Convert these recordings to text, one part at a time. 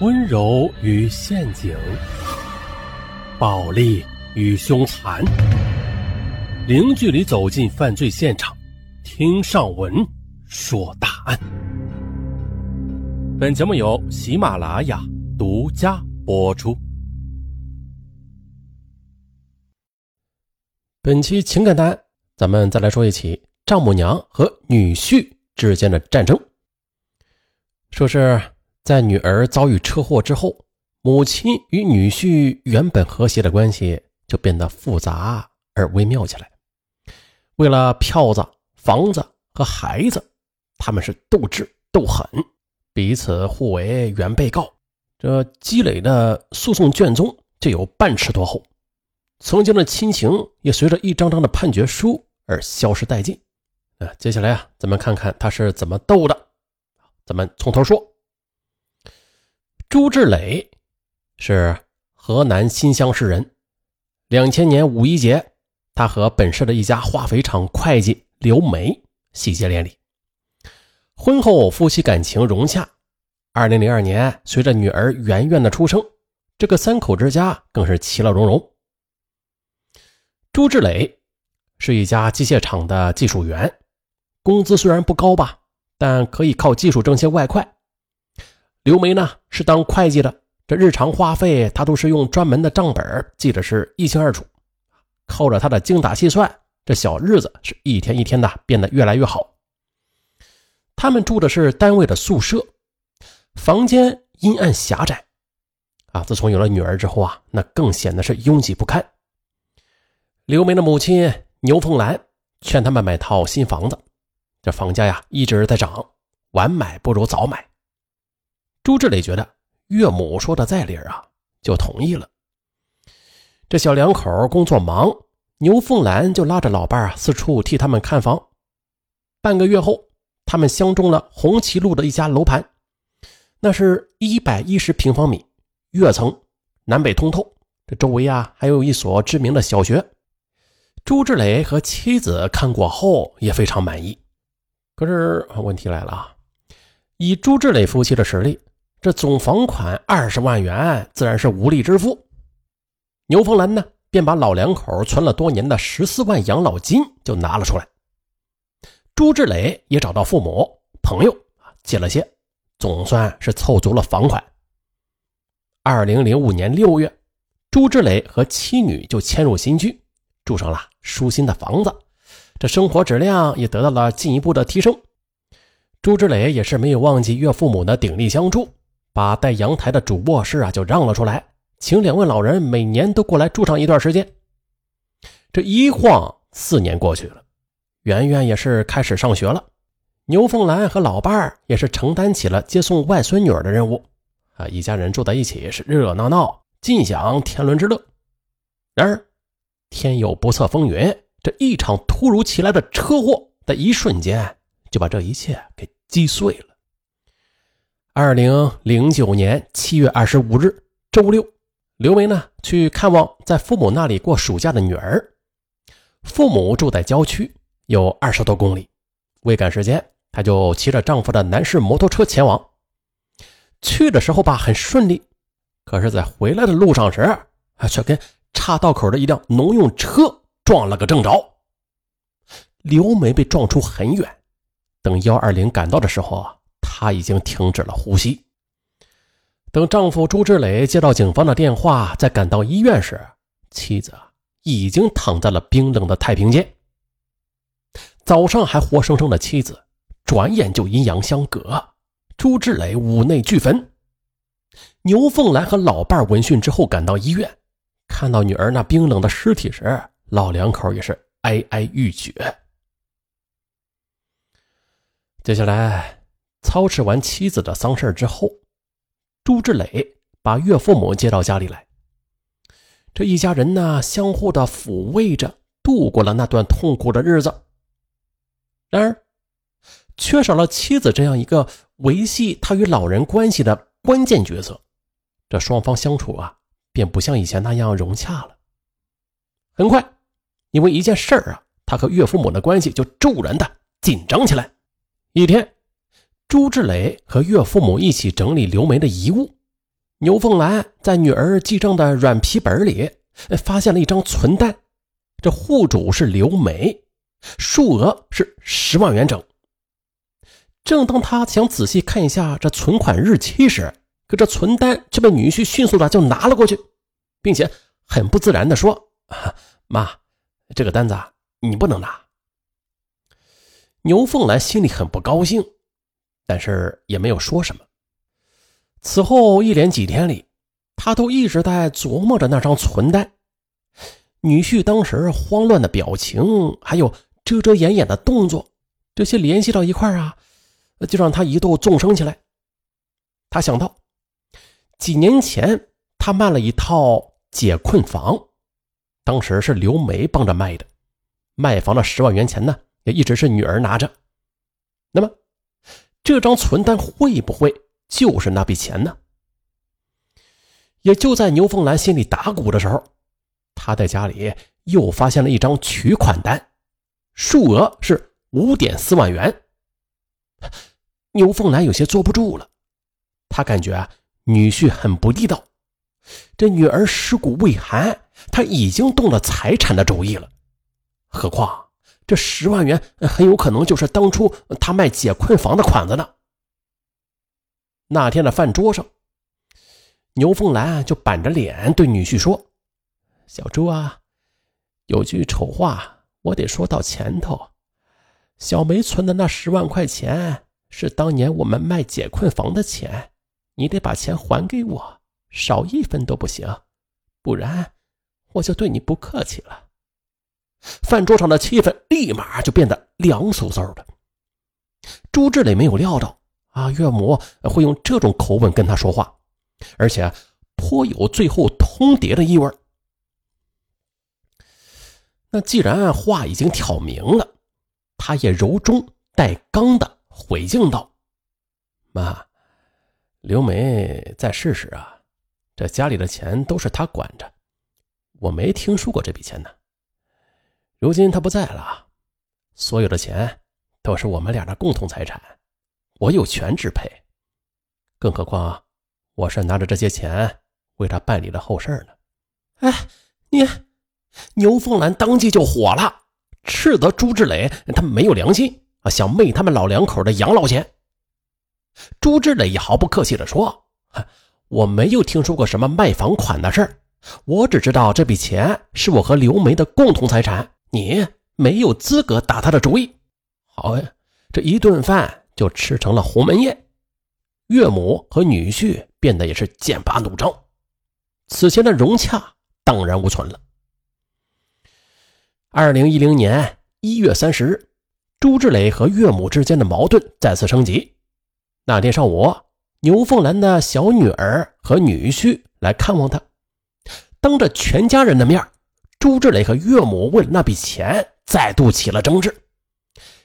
温柔与陷阱，暴力与凶残，零距离走进犯罪现场，听上文说大案。本节目由喜马拉雅独家播出。本期情感单，咱们再来说一起丈母娘和女婿之间的战争。说是。在女儿遭遇车祸之后，母亲与女婿原本和谐的关系就变得复杂而微妙起来。为了票子、房子和孩子，他们是斗智斗狠，彼此互为原被告。这积累的诉讼卷宗就有半尺多厚，曾经的亲情也随着一张张的判决书而消失殆尽。啊，接下来啊，咱们看看他是怎么斗的。咱们从头说。朱志磊是河南新乡市人。两千年五一节，他和本市的一家化肥厂会计刘梅喜结连理。婚后，夫妻感情融洽。二零零二年，随着女儿圆圆的出生，这个三口之家更是其乐融融。朱志磊是一家机械厂的技术员，工资虽然不高吧，但可以靠技术挣些外快。刘梅呢是当会计的，这日常花费她都是用专门的账本记得是一清二楚。靠着她的精打细算，这小日子是一天一天的变得越来越好。他们住的是单位的宿舍，房间阴暗狭窄，啊，自从有了女儿之后啊，那更显得是拥挤不堪。刘梅的母亲牛凤兰劝他们买套新房子，这房价呀一直在涨，晚买不如早买。朱志磊觉得岳母说的在理啊，就同意了。这小两口工作忙，牛凤兰就拉着老伴儿四处替他们看房。半个月后，他们相中了红旗路的一家楼盘，那是一百一十平方米，跃层，南北通透。这周围啊，还有一所知名的小学。朱志磊和妻子看过后也非常满意。可是问题来了啊，以朱志磊夫妻的实力。这总房款二十万元自然是无力支付，牛凤兰呢便把老两口存了多年的十四万养老金就拿了出来。朱志磊也找到父母朋友啊借了些，总算是凑足了房款。二零零五年六月，朱志磊和妻女就迁入新居，住上了舒心的房子，这生活质量也得到了进一步的提升。朱志磊也是没有忘记岳父母的鼎力相助。把带阳台的主卧室啊就让了出来，请两位老人每年都过来住上一段时间。这一晃四年过去了，圆圆也是开始上学了，牛凤兰和老伴儿也是承担起了接送外孙女儿的任务。啊，一家人住在一起是热热闹闹，尽享天伦之乐。然而，天有不测风云，这一场突如其来的车祸，在一瞬间就把这一切给击碎了。二零零九年七月二十五日周六，刘梅呢去看望在父母那里过暑假的女儿。父母住在郊区，有二十多公里。为赶时间，她就骑着丈夫的男士摩托车前往。去的时候吧很顺利，可是，在回来的路上时啊，却跟岔道口的一辆农用车撞了个正着。刘梅被撞出很远，等幺二零赶到的时候啊。她已经停止了呼吸。等丈夫朱志磊接到警方的电话，再赶到医院时，妻子已经躺在了冰冷的太平间。早上还活生生的妻子，转眼就阴阳相隔。朱志磊五内俱焚。牛凤兰和老伴闻讯之后赶到医院，看到女儿那冰冷的尸体时，老两口也是哀哀欲绝。接下来。操持完妻子的丧事之后，朱志磊把岳父母接到家里来。这一家人呢，相互的抚慰着度过了那段痛苦的日子。然而，缺少了妻子这样一个维系他与老人关系的关键角色，这双方相处啊，便不像以前那样融洽了。很快，因为一件事儿啊，他和岳父母的关系就骤然的紧张起来。一天。朱志磊和岳父母一起整理刘梅的遗物，牛凤兰在女儿记账的软皮本里发现了一张存单，这户主是刘梅，数额是十万元整。正当他想仔细看一下这存款日期时，可这存单却被女婿迅速的就拿了过去，并且很不自然的说：“妈，这个单子你不能拿。”牛凤兰心里很不高兴，但是也没有说什么。此后一连几天里，他都一直在琢磨着那张存单。女婿当时慌乱的表情，还有遮遮掩掩的动作，这些联系到一块啊，就让他一度纵生起来。他想到，几年前他卖了一套解困房，当时是刘梅帮着卖的，卖房的十万元钱呢。也一直是女儿拿着，那么这张存单会不会就是那笔钱呢？也就在牛凤兰心里打鼓的时候，她在家里又发现了一张取款单，数额是五点四万元。牛凤兰有些坐不住了，她感觉啊，女婿很不地道，这女儿尸骨未寒，他已经动了财产的主意了，何况……这十万元很有可能就是当初他卖解困房的款子呢。那天的饭桌上，牛凤兰就板着脸对女婿说：“小朱啊，有句丑话，我得说到前头。小梅存的那十万块钱是当年我们卖解困房的钱，你得把钱还给我，少一分都不行，不然我就对你不客气了。”饭桌上的气氛立马就变得凉飕飕的。朱志磊没有料到啊，岳母会用这种口吻跟他说话，而且颇有最后通牒的意味。那既然话已经挑明了，他也柔中带刚的回敬道：“妈，刘梅在世时啊，这家里的钱都是她管着，我没听说过这笔钱呢。”如今他不在了，所有的钱都是我们俩的共同财产，我有权支配。更何况，我是拿着这些钱为他办理了后事呢。哎，你，牛凤兰当即就火了，斥责朱志磊他没有良心啊，想昧他们老两口的养老钱。朱志磊也毫不客气地说：“我没有听说过什么卖房款的事儿，我只知道这笔钱是我和刘梅的共同财产。”你没有资格打他的主意。好呀，这一顿饭就吃成了鸿门宴，岳母和女婿变得也是剑拔弩张，此前的融洽荡然无存了。二零一零年一月三十日，朱志磊和岳母之间的矛盾再次升级。那天上午，牛凤兰的小女儿和女婿来看望他，当着全家人的面朱志磊和岳母为了那笔钱再度起了争执，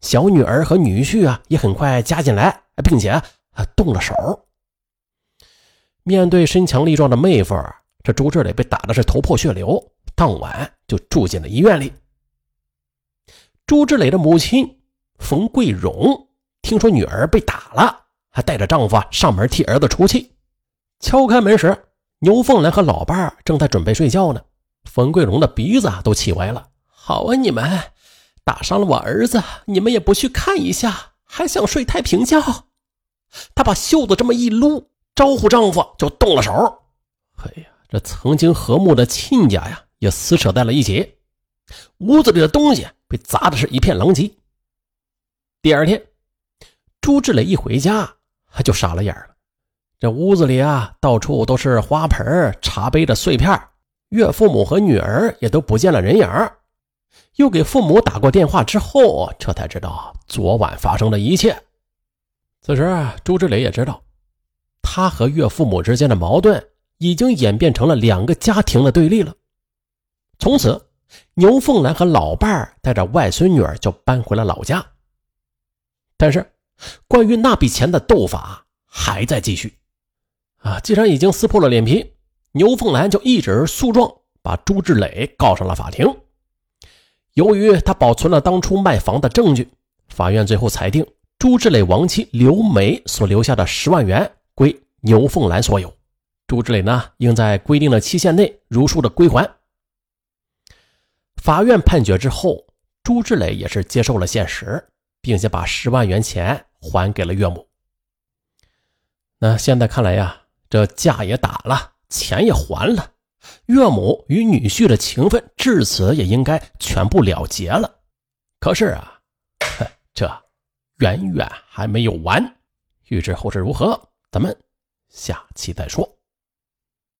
小女儿和女婿啊也很快加进来，并且啊动了手。面对身强力壮的妹夫，这朱志磊被打的是头破血流，当晚就住进了医院里。朱志磊的母亲冯桂荣听说女儿被打了，还带着丈夫上门替儿子出气。敲开门时，牛凤兰和老伴正在准备睡觉呢。冯桂荣的鼻子都气歪了。好啊，你们打伤了我儿子，你们也不去看一下，还想睡太平觉？她把袖子这么一撸，招呼丈夫就动了手。哎呀，这曾经和睦的亲家呀，也撕扯在了一起。屋子里的东西被砸的是一片狼藉。第二天，朱志磊一回家，他就傻了眼了。这屋子里啊，到处都是花盆、茶杯的碎片。岳父母和女儿也都不见了人影又给父母打过电话之后，这才知道昨晚发生的一切。此时，朱志磊也知道，他和岳父母之间的矛盾已经演变成了两个家庭的对立了。从此，牛凤兰和老伴儿带着外孙女儿就搬回了老家。但是，关于那笔钱的斗法还在继续。啊，既然已经撕破了脸皮。牛凤兰就一纸诉状把朱志磊告上了法庭。由于他保存了当初卖房的证据，法院最后裁定朱志磊亡妻刘梅所留下的十万元归牛凤兰所有，朱志磊呢应在规定的期限内如数的归还。法院判决之后，朱志磊也是接受了现实，并且把十万元钱还给了岳母。那现在看来呀，这架也打了，钱也还了，岳母与女婿的情分至此也应该全部了结了。可是啊，这远远还没有完。欲知后事如何，咱们下期再说。